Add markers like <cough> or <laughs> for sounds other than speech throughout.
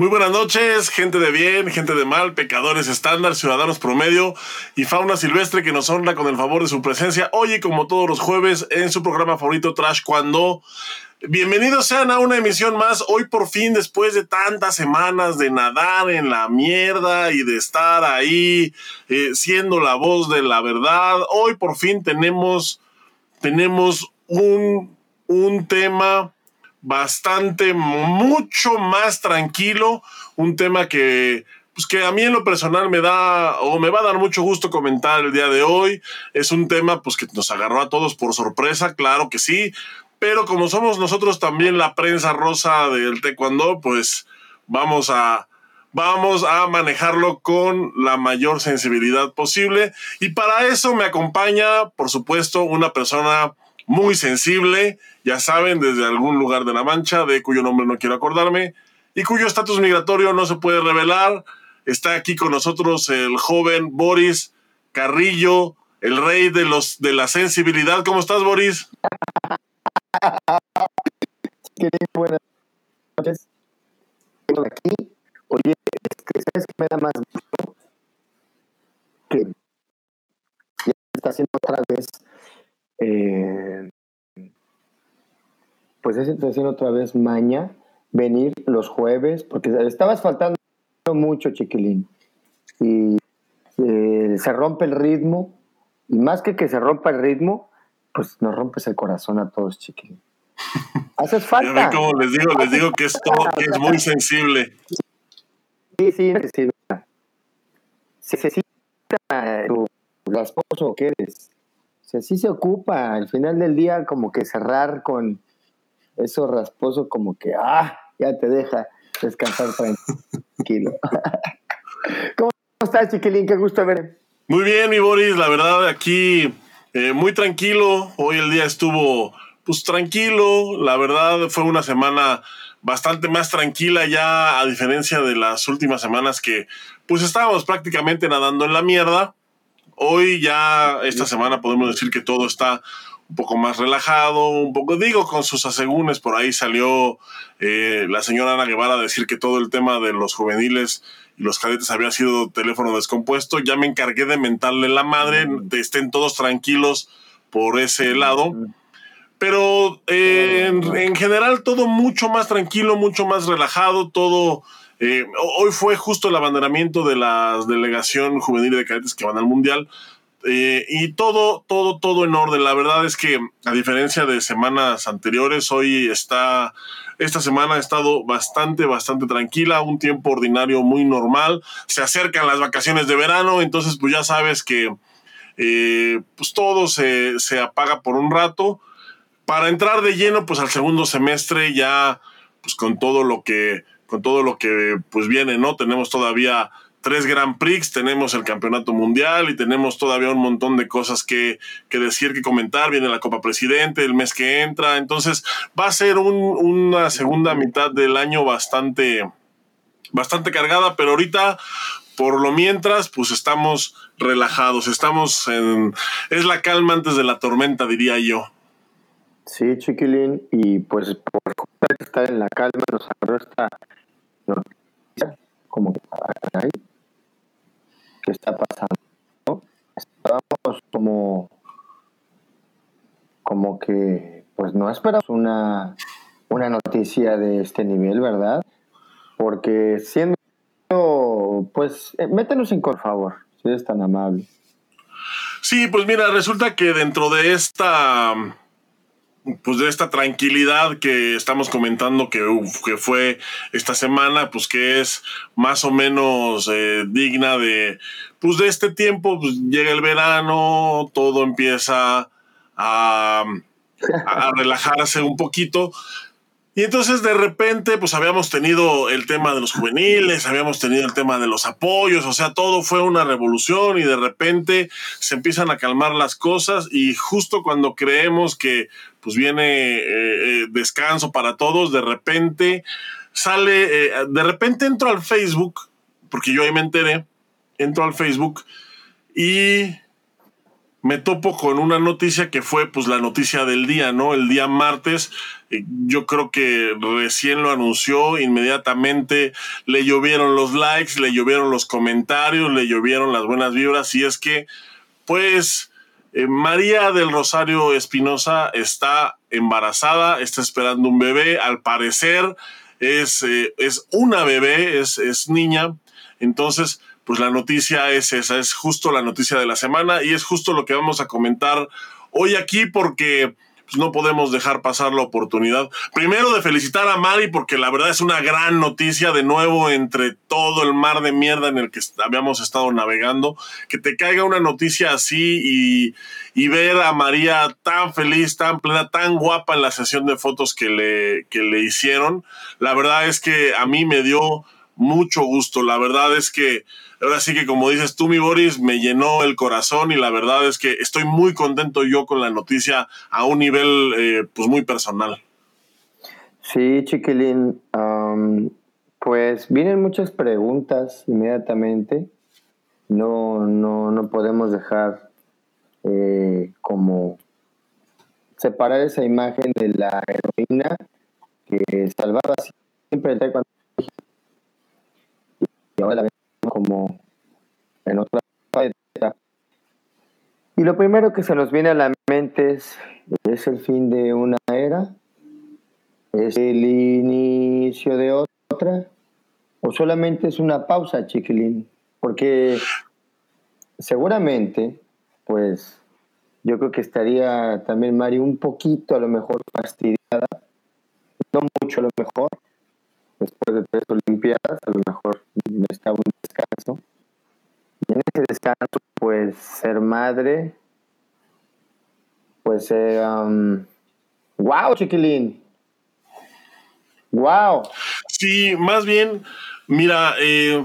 Muy buenas noches, gente de bien, gente de mal, pecadores estándar, ciudadanos promedio y fauna silvestre que nos honra con el favor de su presencia. Hoy, como todos los jueves, en su programa favorito Trash Cuando. Bienvenidos sean a una emisión más. Hoy por fin, después de tantas semanas de nadar en la mierda y de estar ahí eh, siendo la voz de la verdad, hoy por fin tenemos, tenemos un, un tema bastante, mucho más tranquilo, un tema que, pues que a mí en lo personal me da o me va a dar mucho gusto comentar el día de hoy. Es un tema pues que nos agarró a todos por sorpresa, claro que sí, pero como somos nosotros también la prensa rosa del taekwondo, pues vamos a vamos a manejarlo con la mayor sensibilidad posible y para eso me acompaña, por supuesto, una persona muy sensible, ya saben, desde algún lugar de la Mancha, de cuyo nombre no quiero acordarme, y cuyo estatus migratorio no se puede revelar. Está aquí con nosotros el joven Boris Carrillo, el rey de, los, de la sensibilidad. ¿Cómo estás, Boris? buenas noches. aquí. Oye, ¿sabes qué me da más? Que ya está haciendo otra vez eh, pues esa situación otra vez maña, venir los jueves, porque estabas faltando mucho, chiquilín. Y eh, se rompe el ritmo, y más que que se rompa el ritmo, pues nos rompes el corazón a todos, chiquilín. <laughs> Haces falta. como les digo, les digo que es todo, que es muy sensible. Sí, sí, necesita. Se necesita tu esposo que eres sea, sí se ocupa al final del día como que cerrar con eso rasposo como que, ah, ya te deja descansar <laughs> tranquilo. <laughs> ¿Cómo estás, chiquilín? Qué gusto ver. Muy bien, mi Boris, la verdad aquí eh, muy tranquilo. Hoy el día estuvo pues tranquilo, la verdad fue una semana bastante más tranquila ya a diferencia de las últimas semanas que pues estábamos prácticamente nadando en la mierda Hoy ya, esta semana podemos decir que todo está un poco más relajado, un poco, digo, con sus asegúnes, por ahí salió eh, la señora Ana Guevara a decir que todo el tema de los juveniles y los cadetes había sido teléfono descompuesto. Ya me encargué de mentarle la madre, de estén todos tranquilos por ese lado. Pero eh, en general todo mucho más tranquilo, mucho más relajado, todo eh, hoy fue justo el abanderamiento de la delegación juvenil de cadetes que van al Mundial. Eh, y todo, todo, todo en orden. La verdad es que, a diferencia de semanas anteriores, hoy está, esta semana ha estado bastante, bastante tranquila, un tiempo ordinario muy normal. Se acercan las vacaciones de verano, entonces pues ya sabes que eh, pues todo se, se apaga por un rato. Para entrar de lleno, pues al segundo semestre ya, pues con todo lo que con todo lo que pues viene, ¿no? Tenemos todavía tres Grand Prix, tenemos el Campeonato Mundial y tenemos todavía un montón de cosas que, decir, que comentar. Viene la Copa Presidente el mes que entra, entonces va a ser una segunda mitad del año bastante, bastante cargada, pero ahorita, por lo mientras, pues estamos relajados, estamos en... Es la calma antes de la tormenta, diría yo. Sí, chiquilín, y pues por estar en la calma nos agarró esta como ¿qué está pasando? Estábamos como, como que, pues no esperamos una, una noticia de este nivel, ¿verdad? Porque siendo, pues, eh, métenos en por favor, si eres tan amable. Sí, pues mira, resulta que dentro de esta pues de esta tranquilidad que estamos comentando que, que fue esta semana, pues que es más o menos eh, digna de, pues de este tiempo, pues llega el verano, todo empieza a, a relajarse un poquito. Y entonces de repente, pues habíamos tenido el tema de los juveniles, habíamos tenido el tema de los apoyos, o sea, todo fue una revolución y de repente se empiezan a calmar las cosas y justo cuando creemos que pues viene eh, eh, descanso para todos, de repente sale, eh, de repente entro al Facebook, porque yo ahí me enteré, entro al Facebook y me topo con una noticia que fue pues la noticia del día, ¿no? El día martes, eh, yo creo que recién lo anunció, inmediatamente le llovieron los likes, le llovieron los comentarios, le llovieron las buenas vibras y es que pues eh, María del Rosario Espinosa está embarazada, está esperando un bebé, al parecer es, eh, es una bebé, es, es niña, entonces pues la noticia es esa, es justo la noticia de la semana y es justo lo que vamos a comentar hoy aquí porque pues, no podemos dejar pasar la oportunidad. Primero de felicitar a Mari porque la verdad es una gran noticia de nuevo entre todo el mar de mierda en el que habíamos estado navegando, que te caiga una noticia así y, y ver a María tan feliz, tan plena, tan guapa en la sesión de fotos que le, que le hicieron. La verdad es que a mí me dio mucho gusto. La verdad es que ahora sí que como dices tú, mi Boris, me llenó el corazón y la verdad es que estoy muy contento yo con la noticia a un nivel eh, pues muy personal. Sí, chiquilín. pues vienen muchas preguntas inmediatamente. No, no, no podemos dejar eh, como separar esa imagen de la heroína que salvaba siempre el taekwondo y ahora la como en otra etapa. Y lo primero que se nos viene a la mente es, ¿es el fin de una era? ¿Es el inicio de otra? ¿O solamente es una pausa, chiquilín? Porque seguramente, pues, yo creo que estaría también Mari un poquito a lo mejor fastidiada, no mucho a lo mejor, después de tres Olimpiadas, a lo mejor estaba un descanso. Y en ese descanso, pues ser madre, pues, eh, wow, chiquilín. Wow. Sí, más bien, mira, eh,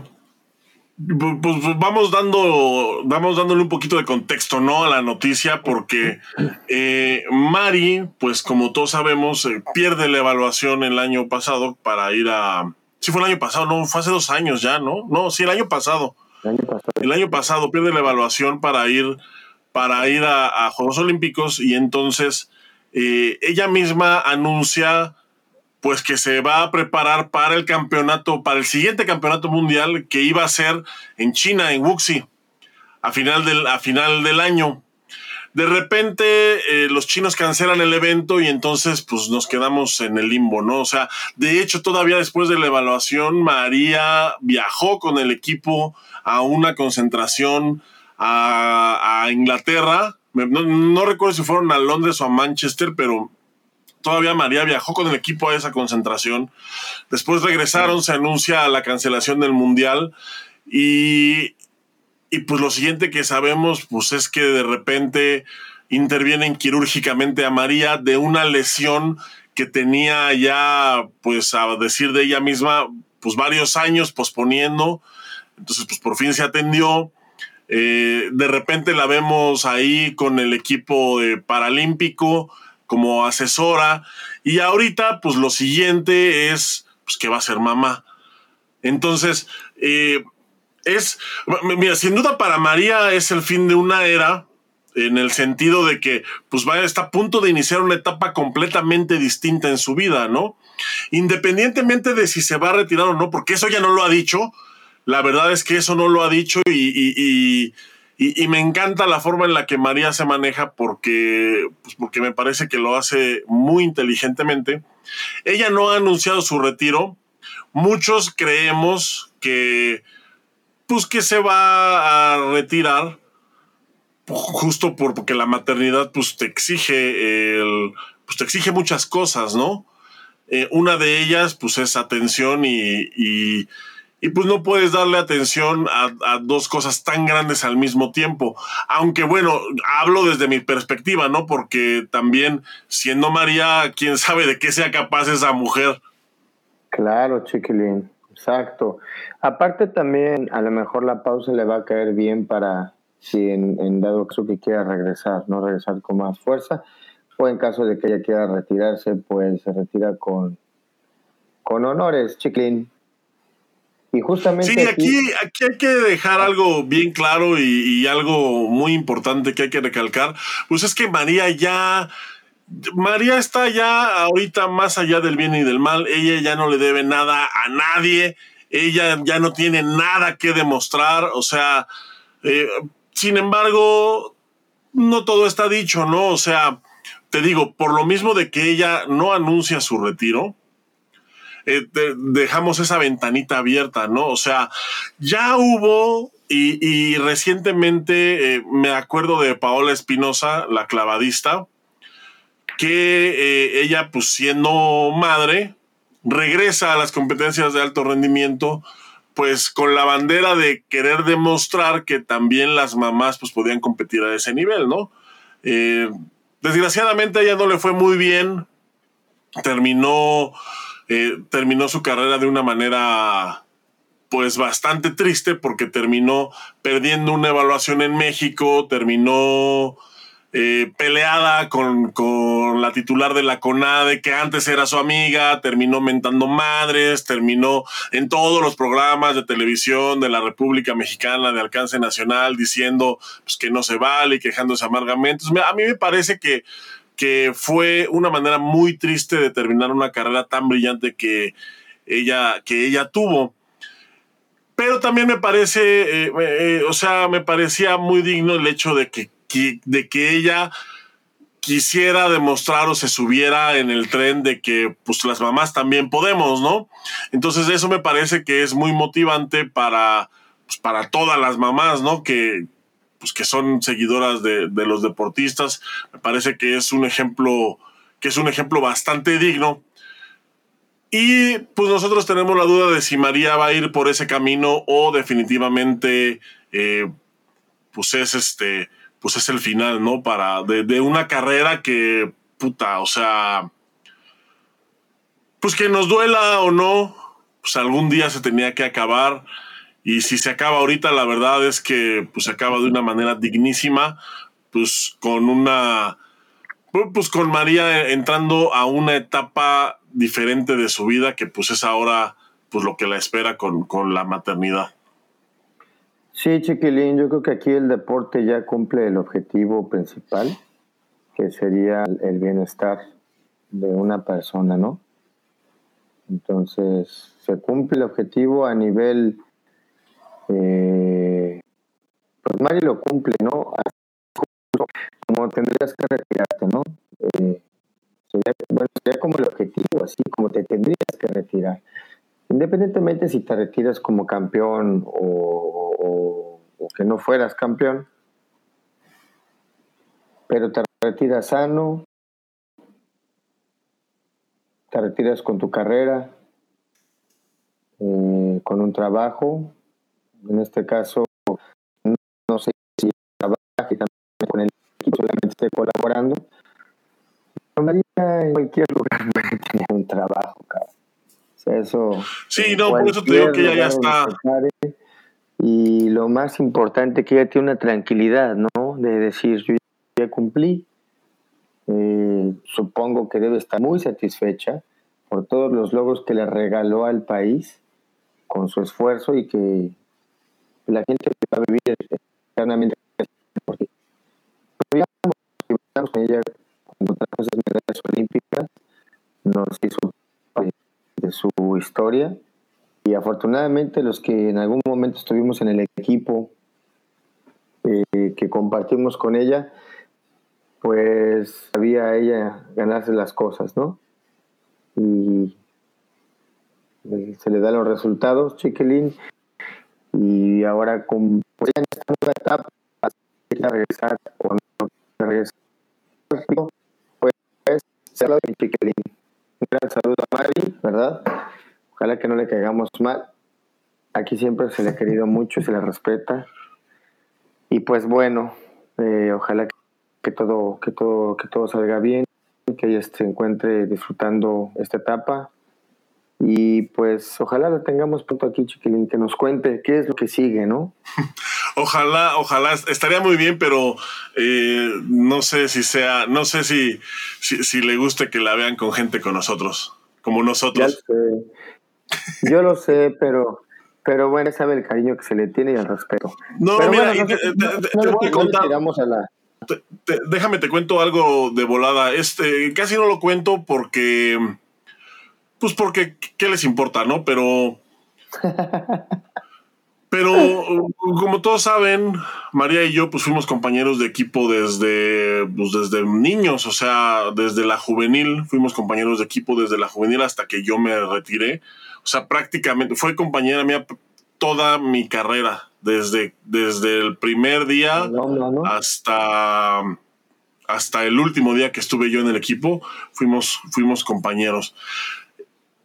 pues, pues vamos dando, vamos dándole un poquito de contexto, ¿no? A la noticia, porque eh, Mari, pues como todos sabemos, eh, pierde la evaluación el año pasado para ir a. Sí, fue el año pasado, no, fue hace dos años ya, ¿no? No, sí, el año pasado. El año pasado, pierde la evaluación para ir, para ir a, Juegos Olímpicos y entonces eh, ella misma anuncia pues que se va a preparar para el campeonato, para el siguiente campeonato mundial que iba a ser en China, en Wuxi, a final del, a final del año. De repente eh, los chinos cancelan el evento y entonces pues nos quedamos en el limbo, ¿no? O sea, de hecho todavía después de la evaluación, María viajó con el equipo a una concentración a, Inglaterra. No, no recuerdo si fueron a Londres o a Manchester, pero todavía María viajó con el equipo a esa concentración. Después regresaron, se anuncia la cancelación del Mundial y, y pues lo siguiente que sabemos pues es que de repente intervienen quirúrgicamente a María de una lesión que tenía ya, pues a decir de ella misma, pues varios años posponiendo. Entonces, pues por fin se atendió. Eh, de repente la vemos ahí con el equipo de paralímpico como asesora. Y ahorita, pues lo siguiente es pues, que va a ser mamá. Entonces, eh, es, mira, sin duda para María es el fin de una era, en el sentido de que, pues va, está a punto de iniciar una etapa completamente distinta en su vida, ¿no? Independientemente de si se va a retirar o no, porque eso ya no lo ha dicho, la verdad es que eso no lo ha dicho y y, me encanta la forma en la que María se maneja porque, pues porque me parece que lo hace muy inteligentemente. Ella no ha anunciado su retiro. Muchos creemos que, pues que se va a retirar justo porque la maternidad pues te exige el, pues te exige muchas cosas, ¿no? Eh, una de ellas pues es atención y y pues no puedes darle atención a, dos cosas tan grandes al mismo tiempo. Aunque bueno, hablo desde mi perspectiva, ¿no? Porque también siendo María, quién sabe de qué sea capaz esa mujer. Claro, chiquilín, exacto. Aparte también, a lo mejor la pausa le va a caer bien para si en, dado caso que quiera regresar, no regresar con más fuerza, o en caso de que ella quiera retirarse, pues se retira con, con honores, chiquilín. Y justamente. Sí, aquí, aquí hay que dejar algo bien claro y, algo muy importante que hay que recalcar. Pues es que María ya. María está ya ahorita más allá del bien y del mal. Ella ya no le debe nada a nadie. Ella ya no tiene nada que demostrar. O sea, eh, sin embargo, no todo está dicho, ¿no? O sea, te digo, por lo mismo de que ella no anuncia su retiro, eh, dejamos esa ventanita abierta, ¿no? O sea, ya hubo y, recientemente eh, me acuerdo de Paola Espinosa, la clavadista, que eh, ella, pues siendo madre, regresa a las competencias de alto rendimiento, pues con la bandera de querer demostrar que también las mamás pues podían competir a ese nivel, ¿no? desgraciadamente a ella no le fue muy bien, terminó eh, terminó su carrera de una manera pues bastante triste porque terminó perdiendo una evaluación en México, terminó eh, peleada con, con, la titular de la CONADE, que antes era su amiga, terminó mentando madres, terminó en todos los programas de televisión de la República Mexicana de alcance nacional diciendo pues, que no se vale y quejándose amargamente. a mí me parece que que fue una manera muy triste de terminar una carrera tan brillante que ella, que ella tuvo. Pero también me parece, eh, eh, o sea, me parecía muy digno el hecho de que, de que ella quisiera demostrar o se subiera en el tren de que pues las mamás también podemos, ¿no? Entonces eso me parece que es muy motivante para, pues, para todas las mamás, ¿no? Que, pues, que son seguidoras de, los deportistas. Me parece que es un ejemplo, que es un ejemplo bastante digno. Y pues nosotros tenemos la duda de si María va a ir por ese camino o definitivamente eh, pues es este pues es el final, ¿no? Para de, una carrera que puta, o sea, pues que nos duela o no, pues algún día se tenía que acabar. Y si se acaba ahorita, la verdad es que pues, se acaba de una manera dignísima, pues con una, pues con María entrando a una etapa diferente de su vida, que pues es ahora pues lo que la espera con, con la maternidad. Sí, Chiquilín, yo creo que aquí el deporte ya cumple el objetivo principal, que sería el bienestar de una persona, ¿no? Entonces, se cumple el objetivo a nivel eh, pues Mari lo cumple, ¿no? Como tendrías que retirarte, ¿no? Eh, sería, bueno, sería como el objetivo, así como te tendrías que retirar. Independientemente si te retiras como campeón o, que no fueras campeón, pero te retiras sano, te retiras con tu carrera, eh, con un trabajo en este caso, no sé si trabaja también con el equipo solamente esté colaborando. en cualquier lugar <laughs> tener un trabajo, cabrón. Eso. Sí, no, por eso te digo que ella ya está. Y lo más importante que ella tiene una tranquilidad, ¿no? De decir, yo ya cumplí. Eh, supongo que debe estar muy satisfecha por todos los logros que le regaló al país con su esfuerzo y que la gente va a vivir eternamente porque con ella cuando trajo esas medallas olímpicas nos hizo su historia. Y afortunadamente los que en algún momento estuvimos en el equipo eh, que compartimos con ella pues sabía ella ganarse las cosas no y se le dan los resultados Chiquilín. Y ahora con pues, en esta nueva etapa regresar o no regresar pues se habla de Chiquilín un gran saludo a Mari. Verdad ojalá que no le caigamos mal. Aquí siempre se le ha querido <laughs> mucho se le respeta. Y pues bueno eh, ojalá que todo que todo que todo salga bien que ella se encuentre disfrutando esta etapa. Y pues ojalá la tengamos pronto aquí, Chiquilín, que nos cuente qué es lo que sigue, ¿no? <laughs> ojalá, ojalá, estaría muy bien, pero eh, no sé si sea, no sé si, si, le guste que la vean con gente con nosotros, como nosotros. Yo lo sé, pero Pero bueno, sabe el cariño que se le tiene y el respeto. No, Pero mira, bueno, voy a contar. te- déjame te cuento algo de volada. Este, casi no lo cuento porque. Pues porque, ¿qué les importa, no? Pero. <laughs> Pero, como todos saben, María y yo, pues fuimos compañeros de equipo desde, pues, desde niños, o sea, desde la juvenil, fuimos compañeros de equipo desde la juvenil hasta que yo me retiré. O sea, prácticamente fue compañera mía toda mi carrera, desde, desde el primer día No, no, no. hasta, hasta el último día que estuve yo en el equipo, fuimos, fuimos compañeros.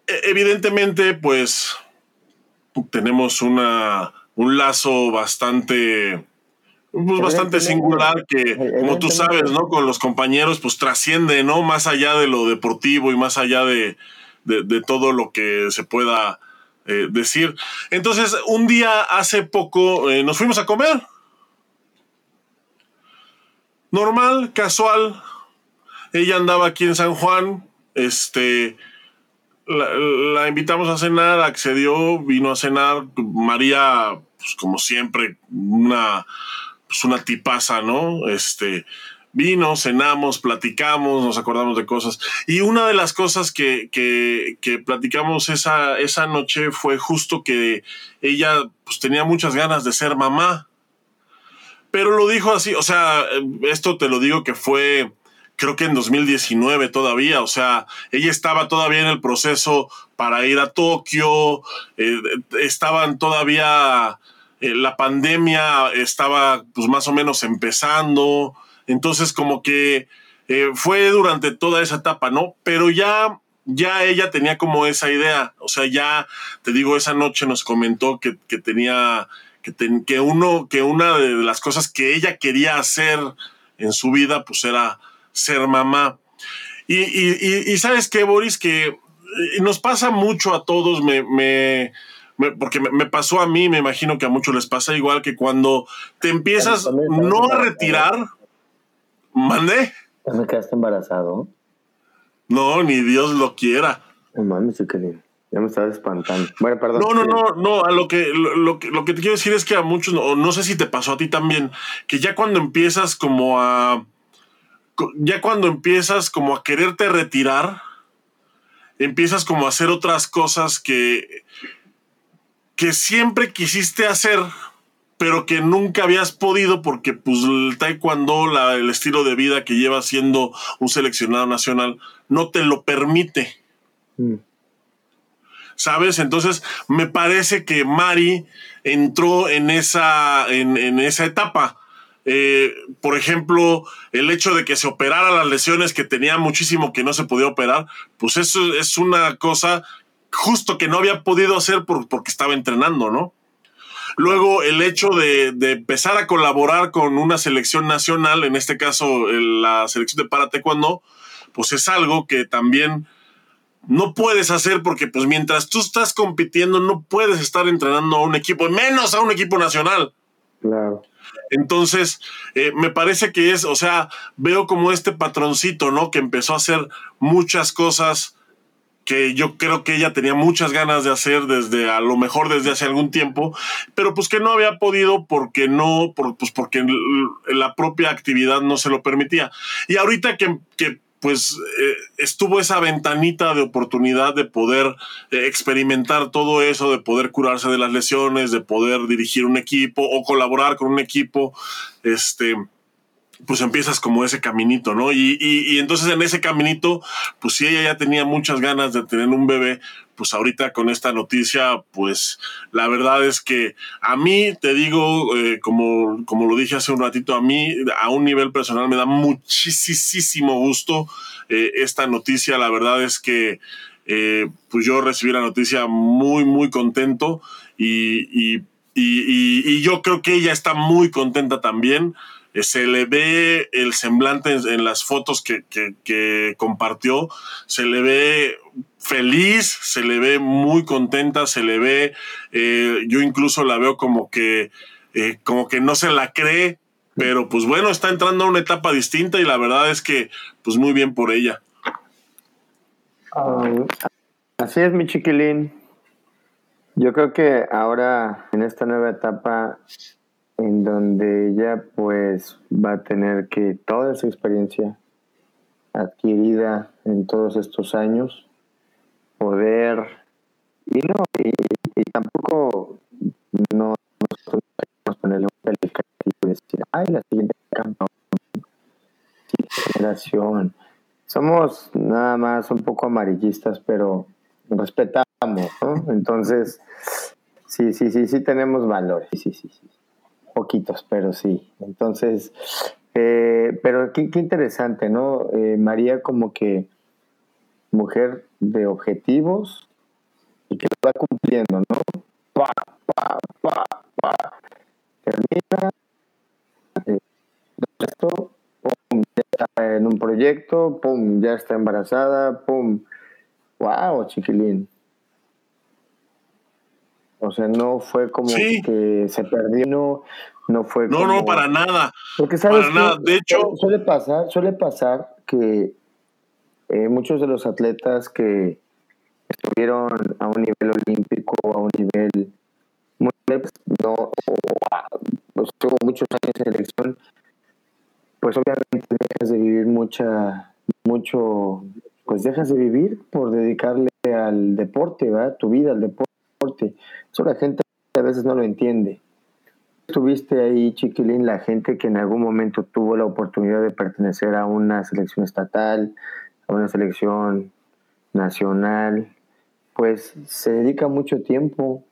E- Evidentemente, pues tenemos una, un lazo bastante, pues, bastante singular que, como tú sabes, ¿no? Con los compañeros, pues trasciende, ¿no? Más allá de lo deportivo y más allá de, de, de todo lo que se pueda eh, decir. Entonces, un día hace poco eh, nos fuimos a comer. Normal, casual. Ella andaba aquí en San Juan. Este. La, la invitamos a cenar, accedió, vino a cenar. María, pues como siempre, una, pues una tipaza, ¿no? Este. Vino, cenamos, platicamos, nos acordamos de cosas. Y una de las cosas que, que, que platicamos esa, esa noche fue justo que ella pues, tenía muchas ganas de ser mamá. Pero lo dijo así, o sea, esto te lo digo que fue, creo que en 2019 todavía, o sea, ella estaba todavía en el proceso para ir a Tokio, eh, estaban todavía, eh, la pandemia estaba pues más o menos empezando, entonces como que eh, fue durante toda esa etapa, ¿no? Pero ya ya ella tenía como esa idea, o sea, ya te digo, esa noche nos comentó que, que tenía, que, que uno, que una de las cosas que ella quería hacer en su vida, pues era ser mamá. Y, y- sabes qué, Boris, que eh, nos pasa mucho a todos, me, me- me- porque me, me pasó a mí, me imagino que a muchos les pasa igual, que cuando te empiezas no a retirar, mandé, ¿Ya me quedaste embarazado? no, ni Dios lo quiera. No mames, chiquilín. Ya me estabas espantando. Bueno, perdón. No, no, no, no, a lo que, lo, lo que lo que te quiero decir es que a muchos, o no sé si te pasó a ti también, que ya cuando empiezas como a, ya cuando empiezas como a quererte retirar, empiezas como a hacer otras cosas que, que siempre quisiste hacer, pero que nunca habías podido porque pues el taekwondo, la- el estilo de vida que llevas siendo un seleccionado nacional, no te lo permite. Mm. ¿sabes? Entonces, me parece que Mari entró en esa, en, en esa etapa. Eh, por ejemplo, el hecho de que se operara las lesiones que tenía muchísimo que no se podía operar, pues eso es una cosa justo que no había podido hacer por- porque estaba entrenando, ¿no? Luego, el hecho de, empezar a colaborar con una selección nacional, en este caso la selección de para taekwondo, pues es algo que también no puedes hacer porque pues mientras tú estás compitiendo no puedes estar entrenando a un equipo, menos a un equipo nacional. Claro. Entonces, eh, me parece que es, o sea, veo como este patroncito, ¿no? Que empezó a hacer muchas cosas que yo creo que ella tenía muchas ganas de hacer desde, a lo mejor desde hace algún tiempo, pero pues que no había podido porque no, por, pues porque la propia actividad no se lo permitía. Y ahorita que pues eh, estuvo esa ventanita de oportunidad de poder eh, experimentar todo eso, de poder curarse de las lesiones, de poder dirigir un equipo o colaborar con un equipo, este, pues empiezas como ese caminito, ¿no? Y, y, y entonces en ese caminito, pues si ella ya tenía muchas ganas de tener un bebé, pues ahorita con esta noticia, pues la verdad es que a mí, te digo, eh, como, como lo dije hace un ratito, a mí a un nivel personal me da muchísimo gusto eh, esta noticia. La verdad es que eh, pues yo recibí la noticia muy, muy contento y, y, y, y, y yo creo que ella está muy contenta también. Eh, se le ve el semblante en, las fotos que, que, compartió, se le ve feliz, se le ve muy contenta, se le ve, eh, yo incluso la veo como que, eh, como que no se la cree, pero pues bueno, está entrando a una etapa distinta y la verdad es que pues muy bien por ella. Um, así es, mi chiquilín. Yo creo que ahora en esta nueva etapa en donde ella pues va a tener que toda esa experiencia adquirida en todos estos años poder y no y, tampoco no nos ponerle un calificativo y decir ay la siguiente generación somos nada más un poco amarillistas pero respetamos ¿no? entonces sí sí sí sí tenemos valores sí sí sí poquitos pero sí entonces eh, pero qué, interesante no eh, María como que mujer de objetivos y que lo va cumpliendo, ¿no? Pa, pa, pa, pa. Termina, eh, esto, pum, ya está en un proyecto, pum, ya está embarazada, pum. Wow, chiquilín. O sea, no fue como que se perdió, no, no fue No, como... no, para nada. Porque sabes para nada. De hecho, suele pasar, suele pasar que eh, muchos de los atletas que estuvieron a un nivel olímpico, a un nivel pues, no, pues, tuvo muchos años en selección, pues obviamente dejas de vivir mucha, mucho, pues dejas de vivir por dedicarle al deporte, ¿verdad? Tu vida al deporte. Eso la gente a veces no lo entiende. Estuviste ahí, chiquilín, la gente que en algún momento tuvo la oportunidad de pertenecer a una selección estatal, a una selección nacional, pues se dedica mucho tiempo,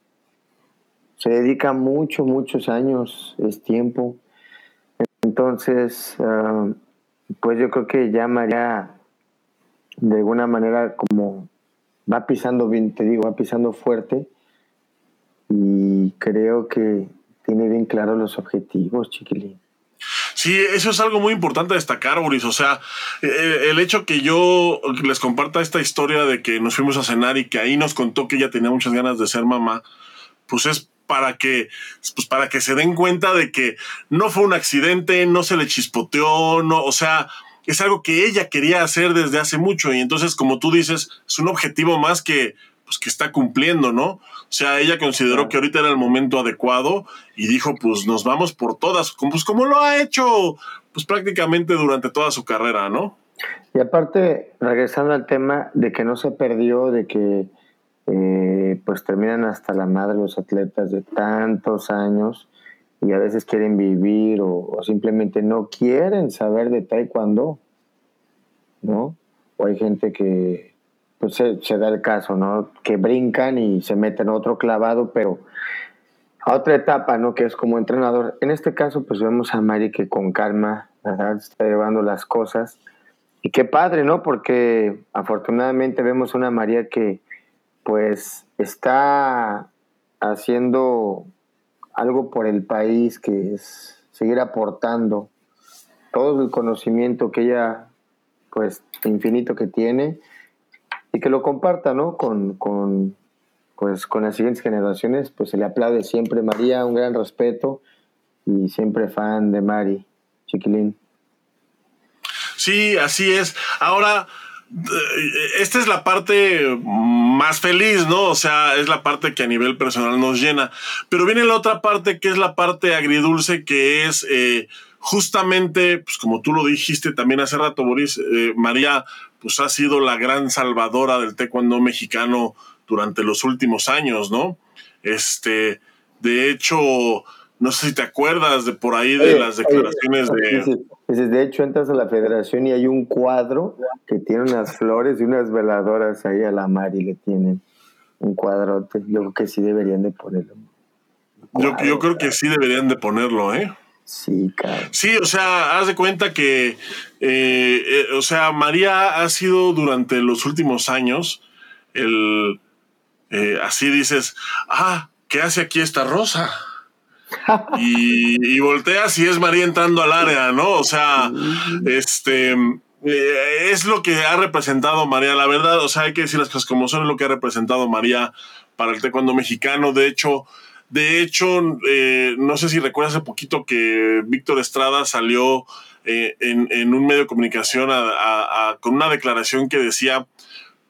se dedica mucho, muchos años, es tiempo. Entonces, ah, pues yo creo que ya María, de alguna manera, como va pisando bien, te digo, va pisando fuerte, y creo que tiene bien claros los objetivos, chiquilín. Sí, eso es algo muy importante destacar, Boris. O sea, eh, el hecho que yo les comparta esta historia de que nos fuimos a cenar y que ahí nos contó que ella tenía muchas ganas de ser mamá, pues es para que, pues para que se den cuenta de que no fue un accidente, no se le chispoteó, no, o sea, es algo que ella quería hacer desde hace mucho. Y entonces, como tú dices, es un objetivo más que, pues, que está cumpliendo, ¿no? O sea, ella consideró que ahorita era el momento adecuado y dijo, pues nos vamos por todas, pues como lo ha hecho, pues prácticamente durante toda su carrera, ¿no? Y aparte, regresando al tema de que no se perdió, de que eh, pues terminan hasta la madre los atletas de tantos años y a veces quieren vivir o, o simplemente no quieren saber de taekwondo, ¿no? O hay gente que pues se, da el caso, ¿no? Que brincan y se meten otro clavado, pero a otra etapa, ¿no? Que es como entrenador. En este caso, pues vemos a Mari que con calma, ¿verdad? Está llevando las cosas. Y qué padre, ¿no? Porque afortunadamente vemos una María que, pues, está haciendo algo por el país, que es seguir aportando todo el conocimiento que ella, pues, infinito que tiene y que lo comparta, ¿no? Con, con, pues, con las siguientes generaciones, pues se le aplaude siempre. María, un gran respeto y siempre fan de Mari, chiquilín. Sí, así es. Ahora, eh, esta es la parte más feliz, ¿no? O sea, es la parte que a nivel personal nos llena. Pero viene la otra parte que es la parte agridulce, que es eh, justamente, pues como tú lo dijiste también hace rato, Boris, eh, María pues ha sido la gran salvadora del taekwondo mexicano durante los últimos años, ¿no? Este, de hecho, no sé si te acuerdas de por ahí de las declaraciones de... de hecho, entras a la federación y hay un cuadro que tiene unas flores y unas veladoras ahí a la mar y le tienen un cuadrote. Yo creo que sí deberían de ponerlo. yo, yo creo que sí deberían de ponerlo, ¿eh? Sí, claro. Sí, o sea, haz de cuenta que, eh, eh, o sea, María ha sido durante los últimos años el, eh, así dices, ah, ¿qué hace aquí esta rosa? <laughs> y, y volteas y es María entrando al área, ¿no? O sea, este, es lo que ha representado María, la verdad, o sea, hay que decir las cosas como son, es lo que ha representado María para el taekwondo mexicano, de hecho, de hecho, eh, no sé si recuerdas hace poquito que Víctor Estrada salió eh, en, un medio de comunicación con una declaración que decía,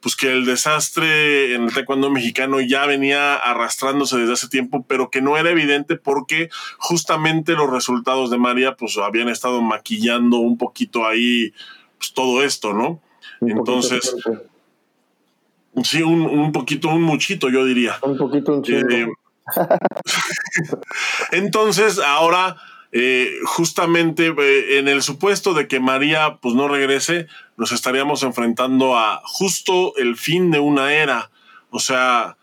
pues que el desastre en el taekwondo mexicano ya venía arrastrándose desde hace tiempo, pero que no era evidente porque justamente los resultados de María pues habían estado maquillando un poquito ahí pues, todo esto, ¿no? Entonces, sí, un, un, poquito, un muchito, yo diría. Un poquito, un chingo. Eh, entonces, ahora, eh, justamente eh, en el supuesto de que María pues no regrese, nos estaríamos enfrentando a justo el fin de una era. O sea,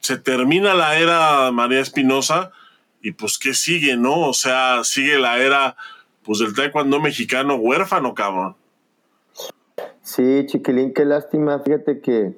se termina la era María Espinosa y pues qué sigue, ¿no? O sea, sigue la era pues del taekwondo mexicano huérfano, cabrón. Sí, chiquilín, qué lástima. Fíjate que,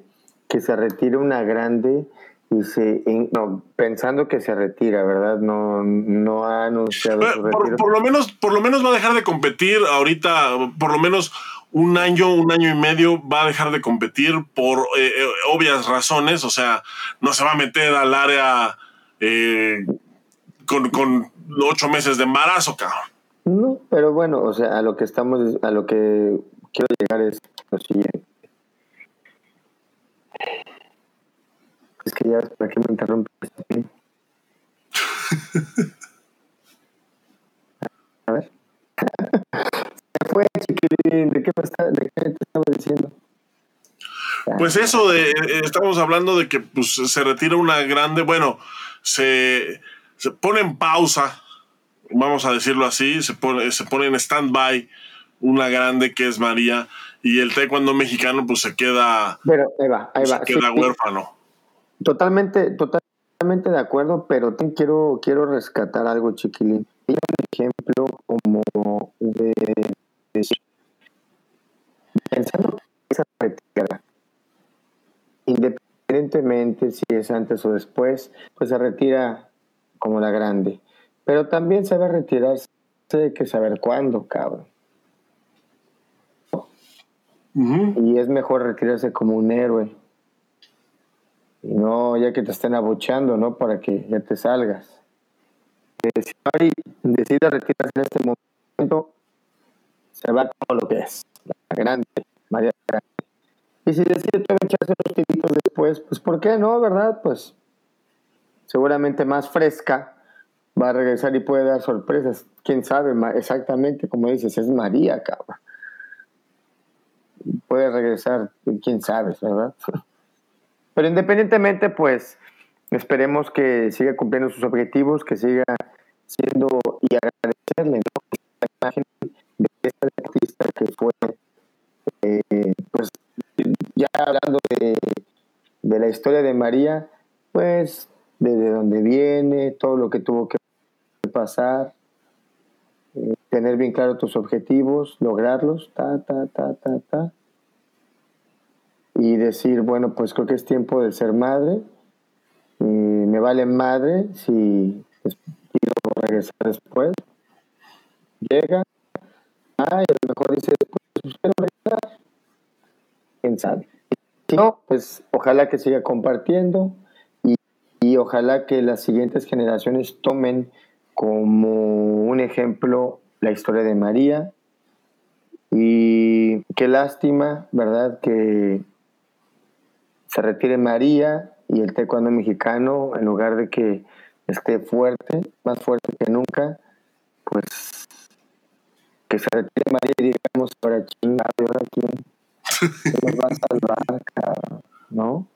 que se retira una grande y se, no, pensando que se retira, ¿verdad? No, no ha anunciado su <laughs> retiro. Por, lo menos, por lo menos va a dejar de competir ahorita, por lo menos un año, un año y medio va a dejar de competir por eh, eh, obvias razones, o sea, no se va a meter al área eh, con, con ocho meses de embarazo, cabrón. No, pero bueno, o sea, a lo que estamos, a lo que quiero llegar es lo siguiente. Es que ya, ¿para qué me interrumpes? <laughs> A ver. Se fue, chiquilín. ¿De qué, ¿De qué te estaba diciendo? Pues eso de, eh, estamos hablando de que pues, se retira una grande, bueno, se, se pone en pausa, vamos a decirlo así, se pone, se pone en stand-by una grande que es María y el taekwondo mexicano pues se queda, Pero, ahí va, ahí va. Se queda huérfano. Totalmente, totalmente de acuerdo, pero quiero, quiero rescatar algo, chiquilín. Hay un ejemplo como de, pensando que esa retira, independientemente si es antes o después, pues se retira como la grande. Pero también a retirarse, hay que saber cuándo, cabrón. Y es mejor retirarse como un héroe y no ya que te estén abuchando, ¿no? Para que ya te salgas. Eh, si Mari decide retirarse en este momento, se va todo lo que es, la grande, María Grande. Y si decide echarse unos tiritos después, pues ¿por qué no, verdad? Pues seguramente más fresca va a regresar y puede dar sorpresas. ¿Quién sabe exactamente? Como dices, es María, cabrón. Puede regresar, quién sabe, ¿verdad? <laughs> Pero independientemente, pues esperemos que siga cumpliendo sus objetivos, que siga siendo y agradecerle ¿no? la imagen de esta artista que fue, eh, pues ya hablando de, de, la historia de María, pues desde dónde viene, todo lo que tuvo que pasar, eh, tener bien claro tus objetivos, lograrlos, ta, ta, ta, ta, ta y decir, bueno, pues creo que es tiempo de ser madre. Me vale madre si quiero regresar después. Llega, ah, y a lo mejor dice, pues quiero regresar. ¿Quién? Si no, pues ojalá que siga compartiendo y, y ojalá que las siguientes generaciones tomen como un ejemplo la historia de María. Y qué lástima, ¿verdad? Que se retire María y el taekwondo mexicano, en lugar de que esté fuerte, más fuerte que nunca, pues que se retire María y digamos, para chingar, ahora quién nos va a salvar, <laughs> ¿no?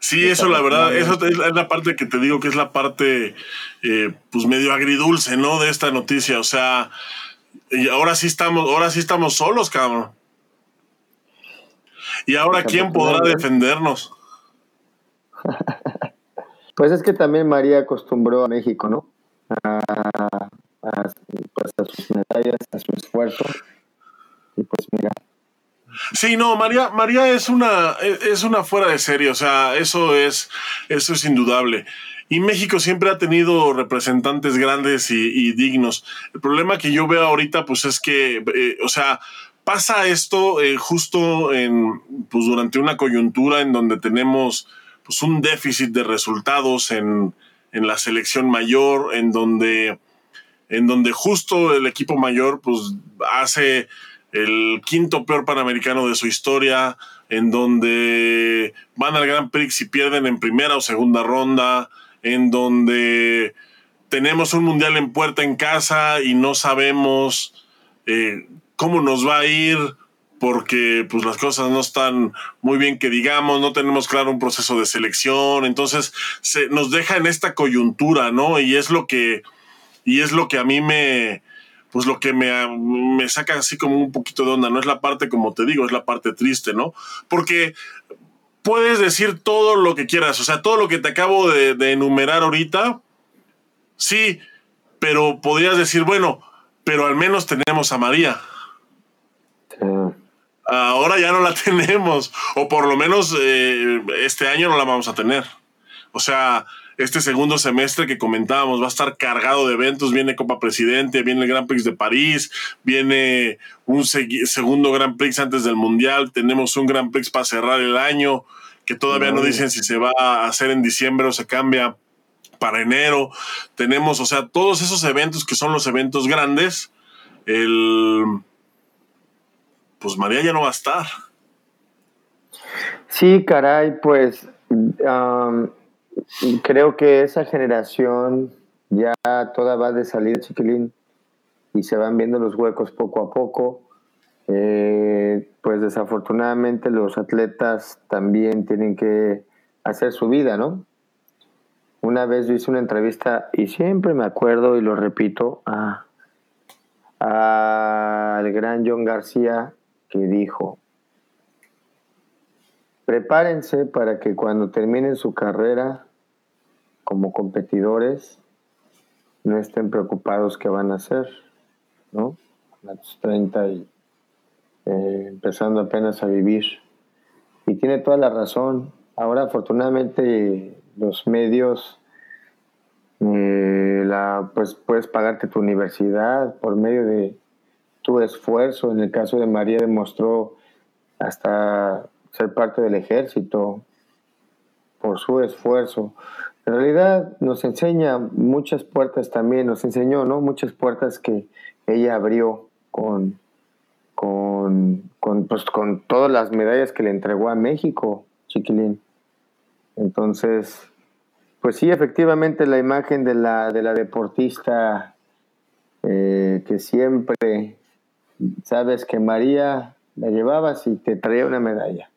Sí, eso la verdad, eso es la parte que te digo que es la parte eh, pues medio agridulce, ¿no? De esta noticia. O sea, y ahora sí estamos, ahora sí estamos solos, cabrón. ¿Y ahora quién podrá defendernos? <laughs> pues es que también María acostumbró a México, ¿no? A, pues a sus medallas, a su esfuerzo. Y pues mira, Sí, no, María, María es una, es una fuera de serie, o sea, eso es, eso es indudable. Y México siempre ha tenido representantes grandes y, dignos. El problema que yo veo ahorita, pues es que, eh, o sea, pasa esto eh, justo en, pues, durante una coyuntura en donde tenemos pues, un déficit de resultados en, la selección mayor, en donde, en donde justo el equipo mayor pues, hace el quinto peor panamericano de su historia, en donde van al Grand Prix y pierden en primera o segunda ronda, en donde tenemos un mundial en puerta en casa y no sabemos eh, cómo nos va a ir porque pues las cosas no están muy bien que digamos, no tenemos claro un proceso de selección, entonces se nos deja en esta coyuntura, ¿no? Y es lo que y es lo que a mí me pues lo que me, me saca así como un poquito de onda, no es la parte como te digo, es la parte triste, ¿no? Porque puedes decir todo lo que quieras, o sea, todo lo que te acabo de, de enumerar ahorita, sí, pero podrías decir, bueno, pero al menos tenemos a María. Ahora ya no la <laughs> tenemos, o por lo menos eh, este año no la vamos a tener. O sea, este segundo semestre que comentábamos va a estar cargado de eventos. Viene Copa Presidente, viene el Gran Prix de París, viene un segundo Gran Prix antes del Mundial. Tenemos un Gran Prix para cerrar el año, que todavía no dicen si se va a hacer en diciembre o se cambia para enero. Tenemos, o sea, todos esos eventos que son los eventos grandes. El pues María ya no va a estar. Sí, caray, pues creo que esa generación ya toda va de salida, chiquilín, y se van viendo los huecos poco a poco. Eh, pues desafortunadamente los atletas también tienen que hacer su vida, ¿no? Una vez yo hice una entrevista y siempre me acuerdo y lo repito a al gran John García que dijo, prepárense para que cuando terminen su carrera como competidores no estén preocupados qué van a hacer, ¿no? A los 30 y eh, empezando apenas a vivir. Y tiene toda la razón. Ahora afortunadamente los medios, eh, la, pues puedes pagarte tu universidad por medio de tu esfuerzo. En el caso de María demostró hasta ser parte del ejército por su esfuerzo. En realidad nos enseña muchas puertas también, nos enseñó, ¿no? Muchas puertas que ella abrió con, con, con, pues, con todas las medallas que le entregó a México, Chiquilín. Entonces, pues sí, efectivamente la imagen de la, de la deportista eh, que siempre sabes que María la llevabas y te traía una medalla.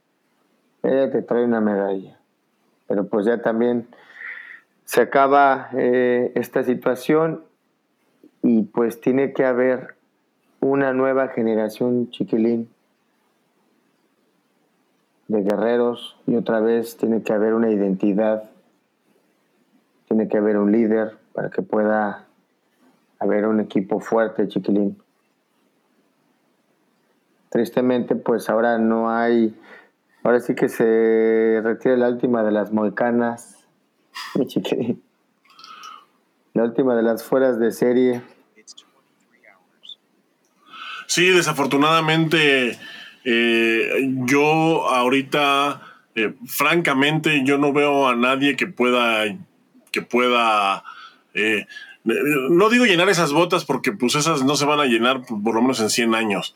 Ella te trae una medalla. Pero pues ya también se acaba eh, esta situación y pues tiene que haber una nueva generación chiquilín de guerreros y otra vez tiene que haber una identidad, tiene que haber un líder para que pueda haber un equipo fuerte chiquilín tristemente pues ahora no hay, ahora sí que se retira la última de las moicanas, <laughs> mi. La última de las fueras de serie. Sí, desafortunadamente eh, yo ahorita, eh, francamente, yo no veo a nadie que pueda, que pueda, eh, no digo llenar esas botas porque pues esas no se van a llenar por lo menos en 100 años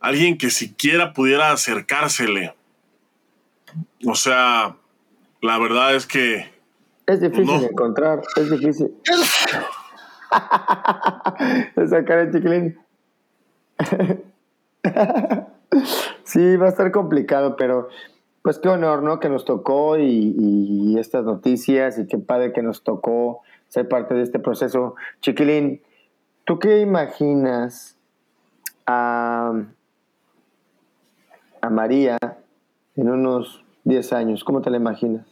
alguien que siquiera pudiera acercársele. O sea, la verdad es que... Es difícil encontrar, es difícil. <laughs> Sacar el chiquilín. <laughs> sí, va a estar complicado, pero pues qué honor, ¿no? Que nos tocó y, y, estas noticias y qué padre que nos tocó ser parte de este proceso. Chiquilín, ¿tú qué imaginas? a a María en unos 10 años? ¿Cómo te la imaginas?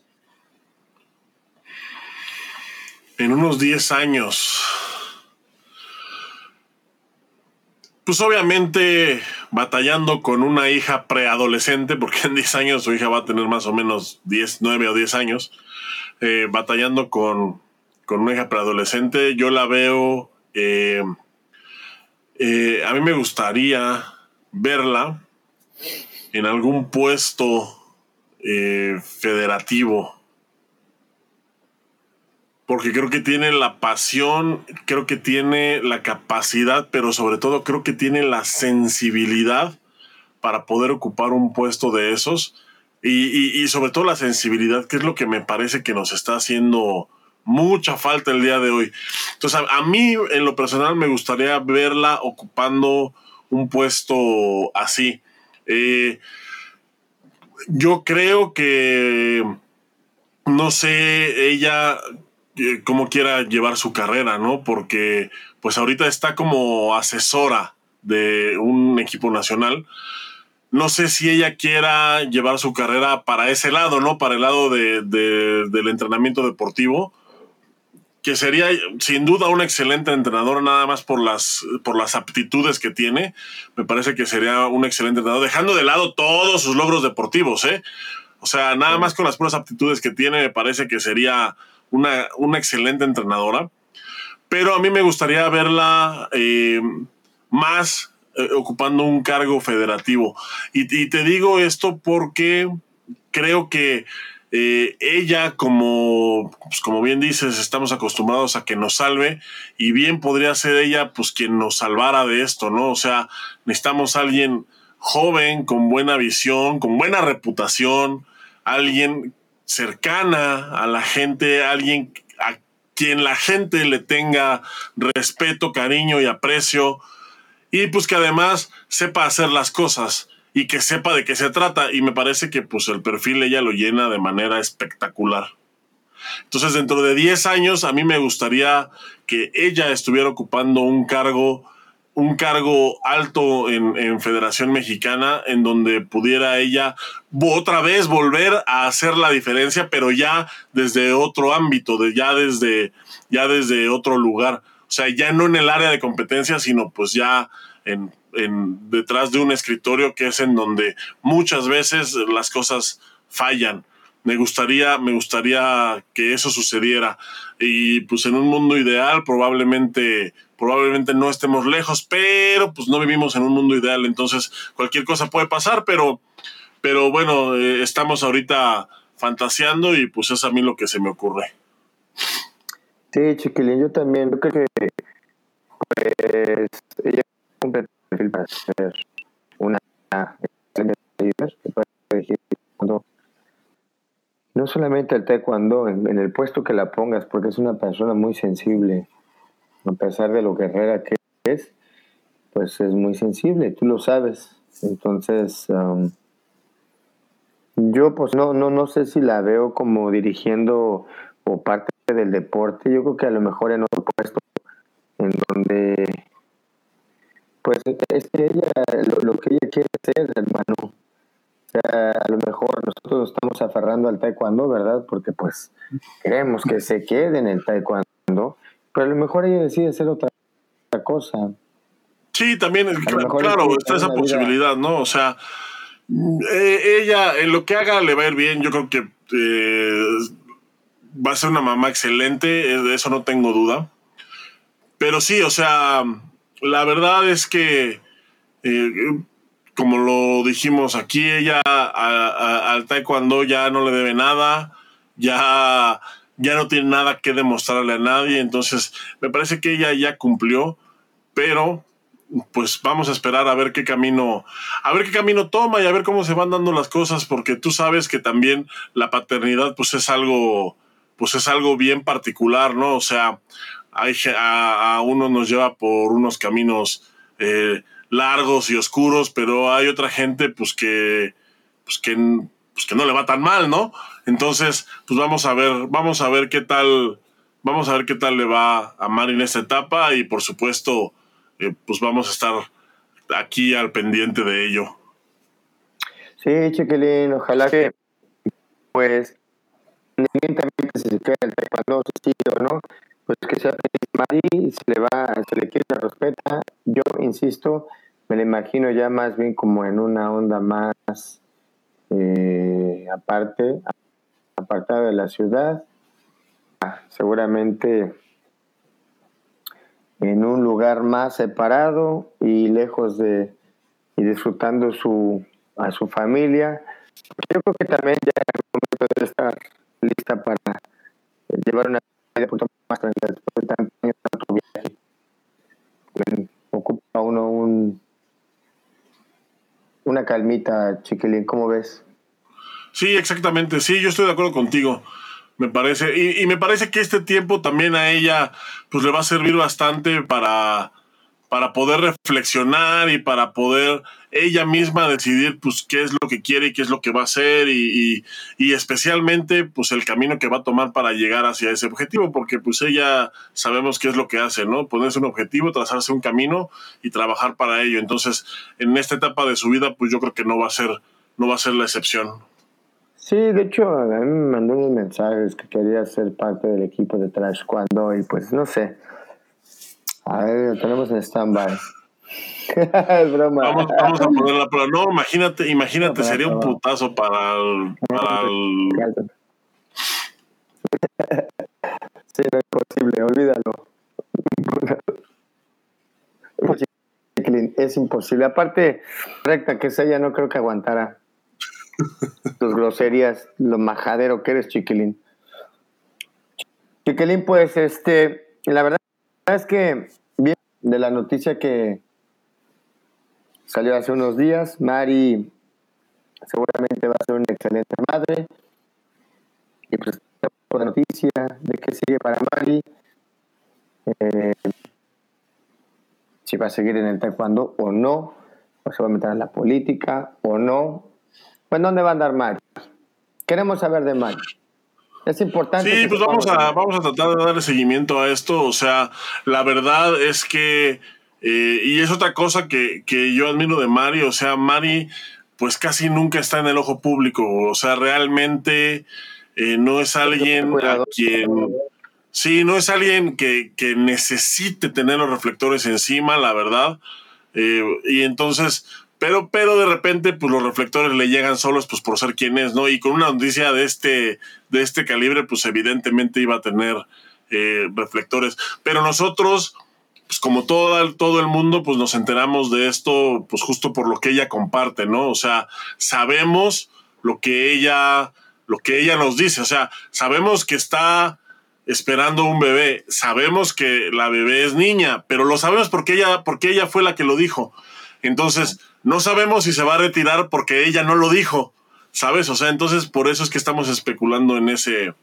En unos 10 años. Pues obviamente batallando con una hija preadolescente, porque en 10 años su hija va a tener más o menos 10, 9 o 10 años, eh, batallando con, con, una hija preadolescente, yo la veo, eh, eh, a mí me gustaría verla en algún puesto eh, federativo. Porque creo que tiene la pasión, creo que tiene la capacidad, pero sobre todo creo que tiene la sensibilidad para poder ocupar un puesto de esos. Y, y, sobre todo la sensibilidad, que es lo que me parece que nos está haciendo mucha falta el día de hoy. Entonces, a, mí en lo personal me gustaría verla ocupando un puesto así. Eh, yo creo que, no sé, ella eh, cómo quiera llevar su carrera, ¿no? Porque pues ahorita está como asesora de un equipo nacional. No sé si ella quiera llevar su carrera para ese lado, ¿no? Para el lado de, del entrenamiento deportivo que sería sin duda un excelente entrenador, nada más por las, por las aptitudes que tiene. Me parece que sería un excelente entrenador, dejando de lado todos sus logros deportivos, ¿eh? O sea, nada más con las puras aptitudes que tiene, me parece que sería una, una excelente entrenadora. Pero a mí me gustaría verla eh, más eh, ocupando un cargo federativo. y te digo esto porque creo que eh, ella, como, pues, como bien dices, estamos acostumbrados a que nos salve y bien podría ser ella pues quien nos salvara de esto, ¿no? O sea, necesitamos alguien joven, con buena visión, con buena reputación, alguien cercana a la gente, alguien a quien la gente le tenga respeto, cariño y aprecio y pues que además sepa hacer las cosas y que sepa de qué se trata. Y me parece que pues el perfil ella lo llena de manera espectacular. Entonces, dentro de 10 años, a mí me gustaría que ella estuviera ocupando un cargo, un cargo alto en, Federación Mexicana, en donde pudiera ella otra vez volver a hacer la diferencia, pero ya desde otro ámbito, de, ya, desde, ya desde otro lugar. O sea, ya no en el área de competencia, sino pues ya en detrás de un escritorio que es en donde muchas veces las cosas fallan. Me gustaría, me gustaría que eso sucediera. Y pues en un mundo ideal probablemente, probablemente no estemos lejos, pero pues no vivimos en un mundo ideal. Entonces cualquier cosa puede pasar, pero, pero bueno, eh, estamos ahorita fantaseando y pues es a mí lo que se me ocurre. Sí, Chiquilín, yo también creo que pues ella para ser una líder no solamente el taekwondo, en, en, el puesto que la pongas, porque es una persona muy sensible, a pesar de lo guerrera que es, pues es muy sensible, tú lo sabes. Entonces, um, yo pues no, no, no sé si la veo como dirigiendo o parte del deporte, yo creo que a lo mejor en otro puesto en donde pues es que ella, lo, que ella quiere hacer, hermano. O sea, a lo mejor nosotros nos estamos aferrando al taekwondo, ¿verdad? Porque pues queremos que se quede en el taekwondo, pero a lo mejor ella decide hacer otra, cosa. Sí, también, claro, está esa posibilidad, ¿no? O sea, eh, ella en lo que haga le va a ir bien, yo creo que eh, va a ser una mamá excelente, de eso no tengo duda. Pero sí, o sea, la verdad es que, eh, como lo dijimos aquí, ella al taekwondo ya no le debe nada, ya, ya no tiene nada que demostrarle a nadie, entonces me parece que ella ya cumplió, pero pues vamos a esperar a ver qué camino, a ver qué camino toma y a ver cómo se van dando las cosas, porque tú sabes que también la paternidad pues es algo, pues es algo bien particular, ¿no? O sea, a, uno nos lleva por unos caminos eh, largos y oscuros, pero hay otra gente pues que, pues que, pues que no le va tan mal, ¿no? Entonces, pues vamos a ver, vamos a ver qué tal, vamos a ver qué tal le va a Mari en esta etapa y por supuesto, eh, pues vamos a estar aquí al pendiente de ello. Sí, Chiquilín, ojalá que pues independientemente si se queda el taekwondo, sí o no, pues que sea Mari, se le va, se le quiere, se respeta. Yo insisto, me lo imagino ya más bien como en una onda más eh, aparte, apartada de la ciudad, seguramente en un lugar más separado y lejos de y disfrutando su a su familia. Yo creo que también ya en el momento de estar lista para llevar una ocupa uno un, una calma ahorita, Chiquilín, ¿cómo ves? Sí, exactamente, sí, yo estoy de acuerdo contigo. Me parece, y, y me parece que este tiempo también a ella pues le va a servir bastante para, para poder reflexionar y para poder ella misma decidir pues qué es lo que quiere y qué es lo que va a hacer y, y, especialmente pues el camino que va a tomar para llegar hacia ese objetivo porque pues ella sabemos qué es lo que hace, ¿no? Ponerse un objetivo, trazarse un camino y trabajar para ello. Entonces, en esta etapa de su vida pues yo creo que no va a ser no va a ser la excepción. Sí, de hecho, a mí me mandó unos mensajes que quería ser parte del equipo de Trash cuando, y pues no sé. A ver, tenemos en stand-by. <laughs> Vamos, vamos, a poner la prueba. No, imagínate, imagínate, sería un putazo para el. Para el... sí, no es posible, olvídalo. es imposible. Aparte, recta que es ella, no creo que aguantara tus groserías, lo majadero que eres, Chiquilín. Chiquilín, pues, este, la verdad es que, bien, de la noticia que salió hace unos días, Mari seguramente va a ser una excelente madre. Y pues, la noticia de que sigue para Mari. Eh, si va a seguir en el taekwondo o no, o se va a meter en la política o no, pues ¿dónde va a andar Mari? Queremos saber de Mari. Es importante. Sí, pues vamos a, vamos a tratar de darle seguimiento a esto. O sea, la verdad es que, eh, y es otra cosa que, que yo admiro de Mari, o sea, Mari pues casi nunca está en el ojo público. O sea, realmente eh, no es alguien a quien... Sí, no es alguien que, que necesite tener los reflectores encima, la verdad. Eh, y entonces, pero, pero de repente, pues los reflectores le llegan solos, pues por ser quien es, ¿no? Y con una noticia de este, de este calibre, pues evidentemente iba a tener eh, reflectores. Pero nosotros, pues como todo, todo el mundo, pues nos enteramos de esto, pues justo por lo que ella comparte, ¿no? O sea, sabemos lo que ella, lo que ella nos dice. O sea, sabemos que está esperando un bebé. Sabemos que la bebé es niña, pero lo sabemos porque ella, porque ella fue la que lo dijo. Entonces, no sabemos si se va a retirar porque ella no lo dijo, ¿sabes? O sea, entonces por eso es que estamos especulando en ese,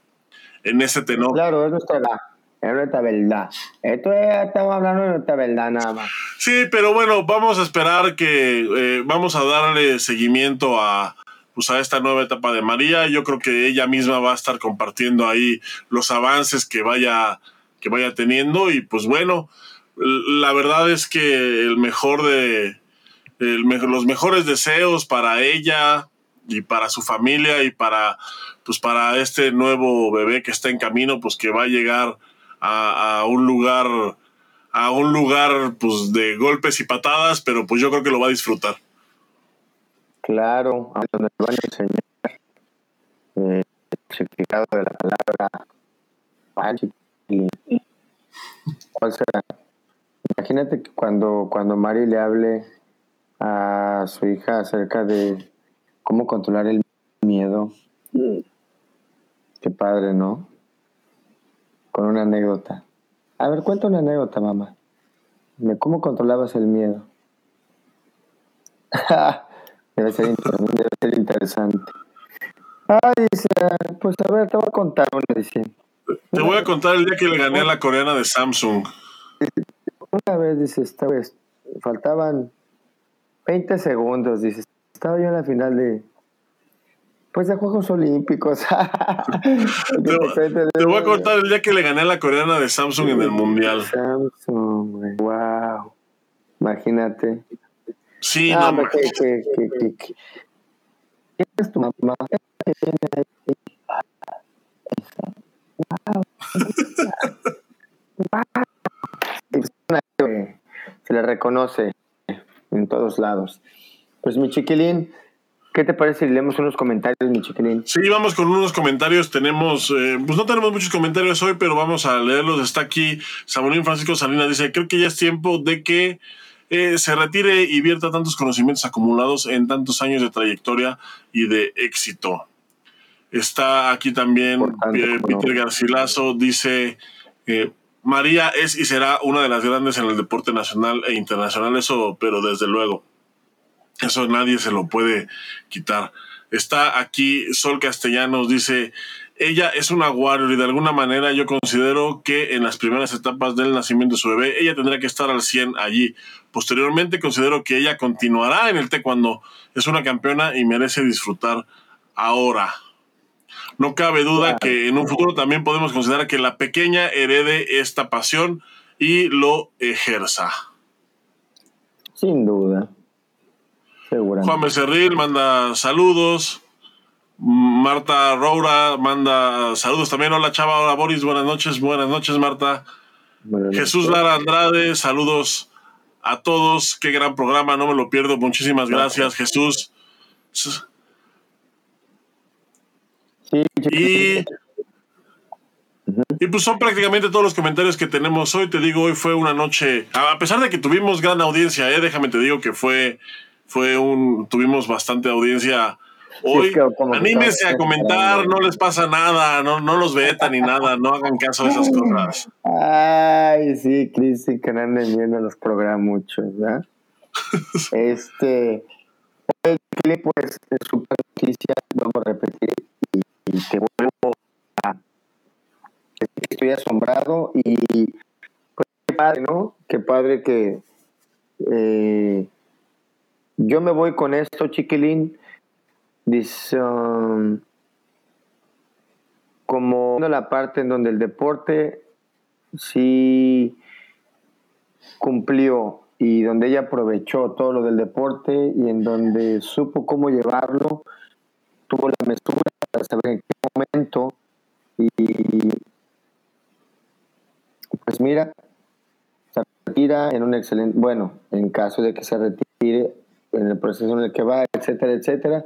en ese tenor. Claro, es nuestra verdad. Es nuestra verdad. Esto estamos hablando de nuestra verdad nada más. Sí, pero bueno, vamos a esperar que eh, vamos a darle seguimiento a, pues a esta nueva etapa de María. Yo creo que ella misma va a estar compartiendo ahí los avances que vaya, que vaya teniendo. Y pues bueno, la verdad es que el mejor de, los mejores deseos para ella y para su familia y para pues para este nuevo bebé que está en camino pues que va a llegar a, un lugar a un lugar pues de golpes y patadas pero pues yo creo que lo va a disfrutar claro donde van a enseñar el significado de la palabra ¿Cuál será? imagínate que cuando cuando Mari le hable a su hija acerca de cómo controlar el miedo. Qué padre, ¿no? Con una anécdota. A ver, cuenta una anécdota, mamá. ¿Cómo controlabas el miedo? <laughs> debe, ser debe ser interesante. Ay, dice, pues a ver, te voy a contar una, dice. Te voy a contar el día que le gané a la coreana de Samsung. Una vez, dice, esta vez, faltaban 20 segundos, dices. Estaba yo en la final de. Pues de Juegos Olímpicos. <laughs> te, voy a contar el día que le gané a la coreana de Samsung en el Mundial. Samsung, Wow. Imagínate. Sí, ah, no. ¿qué, qué, qué, qué, es tu mamá? <laughs> Wow. Se le reconoce en todos lados. Pues mi chiquilín, ¿qué te parece si leemos unos comentarios, mi chiquilín? Sí, vamos con unos comentarios. Tenemos, eh, pues no tenemos muchos comentarios hoy, pero vamos a leerlos. Está aquí Samuel Francisco Salinas, dice, creo que ya es tiempo de que eh, se retire y vierta tantos conocimientos acumulados en tantos años de trayectoria y de éxito. Está aquí también eh, Peter Garcilaso, dice... María es y será una de las grandes en el deporte nacional e internacional, eso, pero desde luego. Eso nadie se lo puede quitar. Está aquí Sol Castellanos, dice, ella es una warrior y de alguna manera yo considero que en las primeras etapas del nacimiento de su bebé, ella tendrá que estar al 100 allí. Posteriormente considero que ella continuará en el cuando Es una campeona y merece disfrutar ahora. No cabe duda que en un futuro también podemos considerar que la pequeña herede esta pasión y lo ejerza. Sin duda. Juan Becerril manda saludos. Marta Roura manda saludos también. Hola Chava, hola Boris, buenas noches, buenas noches Marta. Jesús Lara Andrade, saludos a todos. Qué gran programa, no me lo pierdo. Muchísimas gracias, Jesús. Y, y pues son prácticamente todos los comentarios que tenemos hoy. Te digo, hoy fue una noche, a pesar de que tuvimos gran audiencia, eh, déjame te digo que fue, fue un, tuvimos bastante audiencia hoy. anímense a comentar, no les pasa nada, no, no los vetan ni nada, no hagan caso de esas cosas. Ay, sí, Cristian, que no anden viendo los programas muchos, ¿verdad? <laughs> este, pues, es super noticia, vamos a repetir, y te vuelvo a estoy asombrado y pues qué padre, ¿no? Qué padre que eh, yo me voy con esto, chiquilín. Dice, um, como la parte en donde el deporte sí cumplió y donde ella aprovechó todo lo del deporte y en donde supo cómo llevarlo, tuvo la mesura para saber en qué momento y pues mira, se retira en un excelente, bueno, en caso de que se retire en el proceso en el que va, etcétera, etcétera,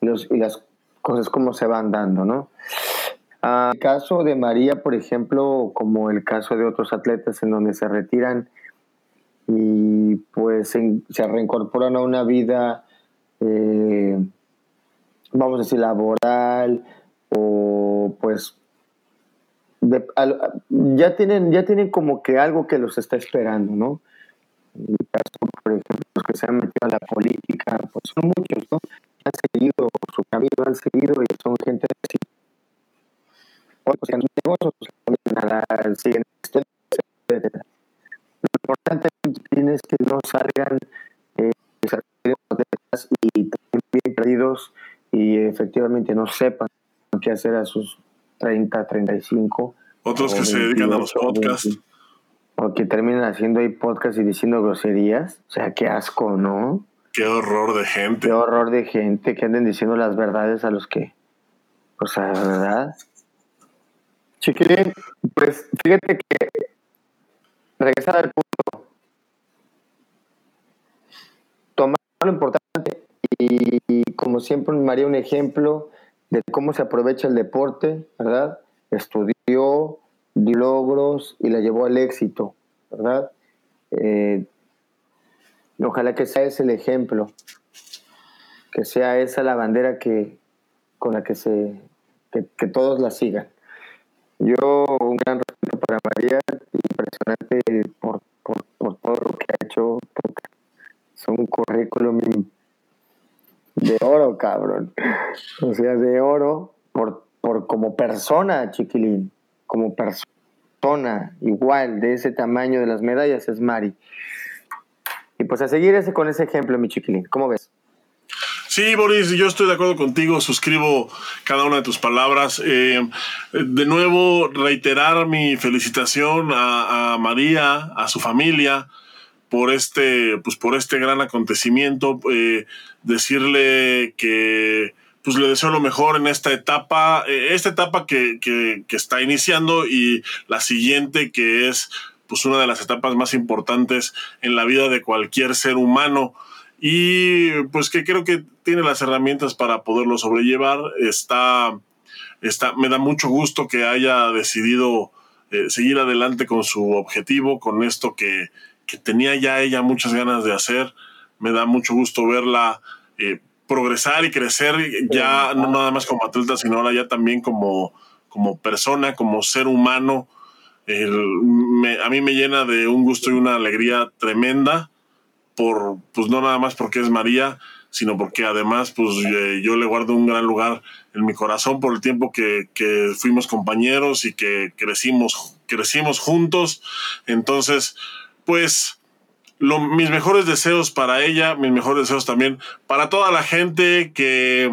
los, y las cosas como se van dando, ¿no? Ah, el caso de María, por ejemplo, como el caso de otros atletas en donde se retiran y pues se reincorporan a una vida, eh, vamos a decir, laboral o pues ya tienen ya tienen como que algo que los está esperando, ¿no? En mi caso, por ejemplo, los que se han metido a la política, pues son muchos, ¿no? Han seguido su camino, han seguido y son gente así. Otros que han negocios, pues, siguen Lo importante es que no salgan eh, y también perdidos y efectivamente no sepan qué hacer a sus 30, 35. Otros que se dedican a los podcasts. O que terminan haciendo ahí podcasts y diciendo groserías. O sea, qué asco, ¿no? Qué horror de gente. Qué horror de gente que anden diciendo las verdades a los que. O sea, ¿verdad? Chiquilín, pues fíjate que. Regresar al punto. Tomar lo importante y, como siempre me haría un ejemplo de cómo se aprovecha el deporte, ¿verdad? Estudió, dio logros y la llevó al éxito, ¿verdad? Eh, ojalá que sea ese el ejemplo, que sea esa la bandera que, con la que, se, que, todos la sigan. Yo un gran respeto para María, impresionante por, por, todo lo que ha hecho, es un currículum de oro, cabrón. O sea, de oro por, por como persona, chiquilín. Como persona, igual, de ese tamaño de las medallas, es Mari. Y pues a seguir ese, con ese ejemplo, mi chiquilín. ¿Cómo ves? Sí, Boris, yo estoy de acuerdo contigo, suscribo cada una de tus palabras. Eh, de nuevo, reiterar mi felicitación a, a María, a su familia, por este, pues por este gran acontecimiento, eh, decirle que pues le deseo lo mejor en esta etapa, eh, esta etapa que, que, está iniciando y la siguiente que es pues una de las etapas más importantes en la vida de cualquier ser humano y pues que creo que tiene las herramientas para poderlo sobrellevar. Está, está, me da mucho gusto que haya decidido eh, seguir adelante con su objetivo, con esto que, que tenía ya ella muchas ganas de hacer. Me da mucho gusto verla eh, progresar y crecer ya no nada más como atleta, sino ahora ya también como, como persona, como ser humano. a mí me llena de un gusto y una alegría tremenda por, pues no nada más porque es María, sino porque además, pues eh, yo le guardo un gran lugar en mi corazón por el tiempo que, que fuimos compañeros y que crecimos, crecimos juntos. Entonces, pues lo, mis mejores deseos para ella, mis mejores deseos también para toda la gente que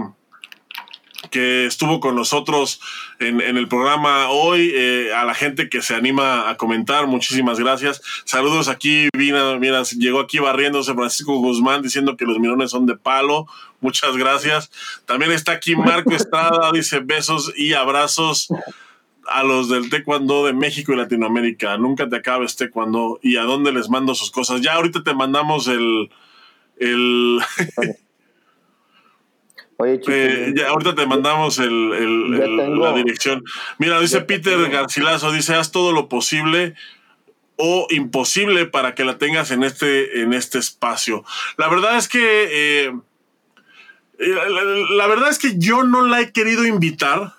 que estuvo con nosotros en, el programa hoy, eh, a la gente que se anima a comentar, muchísimas gracias. Saludos aquí, mira, mira, llegó aquí barriéndose Francisco Guzmán diciendo que los mirones son de palo, muchas gracias. También está aquí Marco <laughs> Estrada, dice besos y abrazos a los del Taekwondo de México y Latinoamérica. Nunca te acabes Taekwondo. ¿Y a dónde les mando sus cosas? Ya ahorita te mandamos el... el <laughs> eh, ya, ahorita te mandamos el, la dirección. Mira, dice Peter Garcilaso, dice, haz todo lo posible o imposible para que la tengas en este, en este espacio. La verdad es que... Eh, eh, la, verdad es que yo no la he querido invitar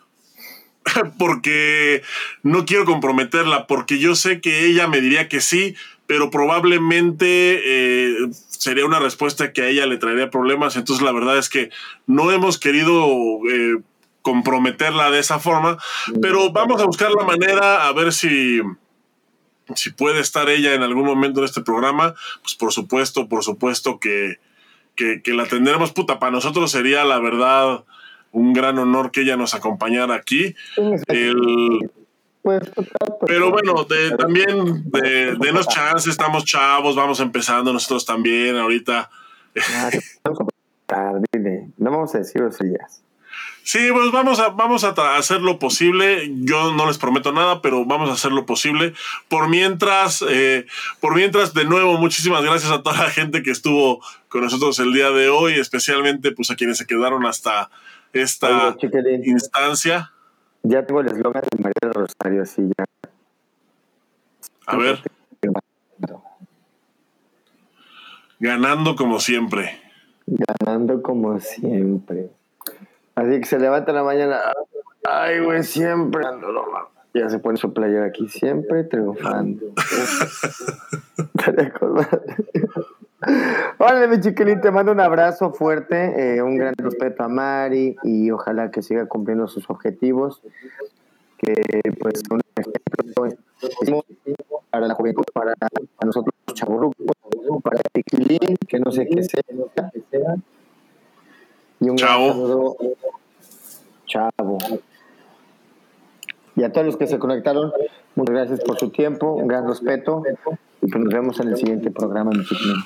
<laughs> porque no quiero comprometerla, porque yo sé que ella me diría que sí, pero probablemente eh, sería una respuesta que a ella le traería problemas. Entonces la verdad es que no hemos querido eh, comprometerla de esa forma, pero vamos a buscar la manera a ver si, si puede estar ella en algún momento en este programa. Pues por supuesto, por supuesto que, que, que la tendremos. Puta, para nosotros sería la verdad un gran honor que ella nos acompañara aquí. El, pues, Pero bueno, también de, denos chance, estamos chavos, vamos empezando nosotros también ahorita. no vamos a decir días. Sí, pues vamos a, vamos a hacer lo posible. Yo no les prometo nada, pero vamos a hacer lo posible. Por mientras, eh, por mientras, de nuevo, muchísimas gracias a toda la gente que estuvo con nosotros el día de hoy, especialmente pues a quienes se quedaron hasta esta instancia. Ya tengo el eslogan de María Rosario, así ya. A ver. Ganando como siempre. Ganando como siempre. Así que se levanta en la mañana. Ay, güey, siempre Ya se pone su player aquí, siempre triunfando. <laughs> Hola, mi chiquilín, te mando un abrazo fuerte, eh, un gran respeto a Mari y ojalá que siga cumpliendo sus objetivos. Que, pues, un ejemplo para la juventud, para nosotros los chaburrucos, para Chiquilín, que no sé qué sea. Y un Chao. saludo. Chavo. Y a todos los que se conectaron, muchas gracias por su tiempo, un gran respeto y pues nos vemos en el siguiente programa, mi chiquilín.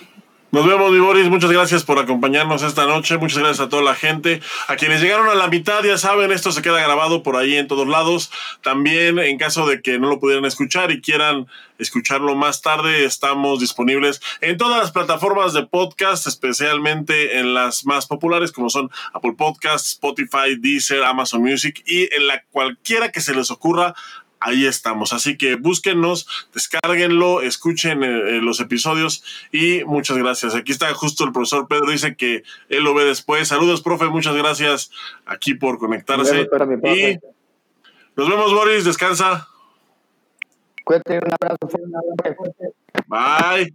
Nos vemos, mi Boris. Muchas gracias por acompañarnos esta noche. Muchas gracias a toda la gente. A quienes llegaron a la mitad, ya saben, esto se queda grabado por ahí en todos lados. También, en caso de que no lo pudieran escuchar y quieran escucharlo más tarde, estamos disponibles en todas las plataformas de podcast, especialmente en las más populares, como son Apple Podcasts, Spotify, Deezer, Amazon Music y en la cualquiera que se les ocurra ahí estamos. Así que búsquennos, descárguenlo, escuchen eh, eh, los episodios y muchas gracias. Aquí está justo el profesor Pedro, dice que él lo ve después. Saludos, profe, muchas gracias aquí por conectarse. y nos vemos, Boris, descansa. Cuídate, un abrazo. Bye.